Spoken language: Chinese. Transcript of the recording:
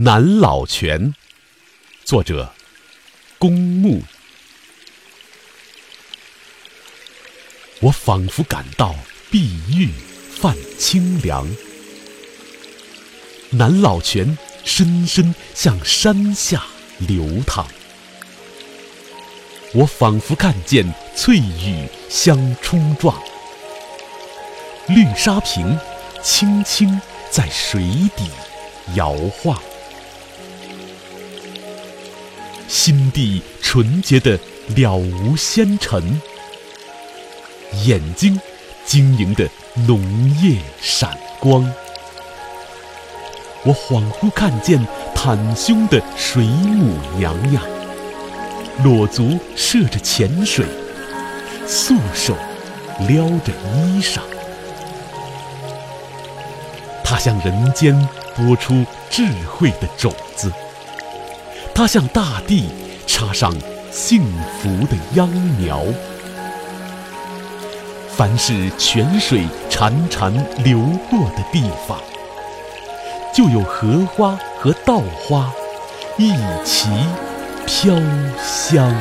南老泉，作者公墓。我仿佛感到碧玉泛清凉，南老泉深深向山下流淌。我仿佛看见翠羽相冲撞，绿沙坪轻轻在水底摇晃。心地纯洁的了无纤尘，眼睛晶莹的浓夜闪光。我恍惚看见袒胸的水母娘娘，裸足涉着浅水，素手撩着衣裳。她向人间播出智慧的种子。它向大地插上幸福的秧苗。凡是泉水潺潺流过的地方，就有荷花和稻花一起飘香。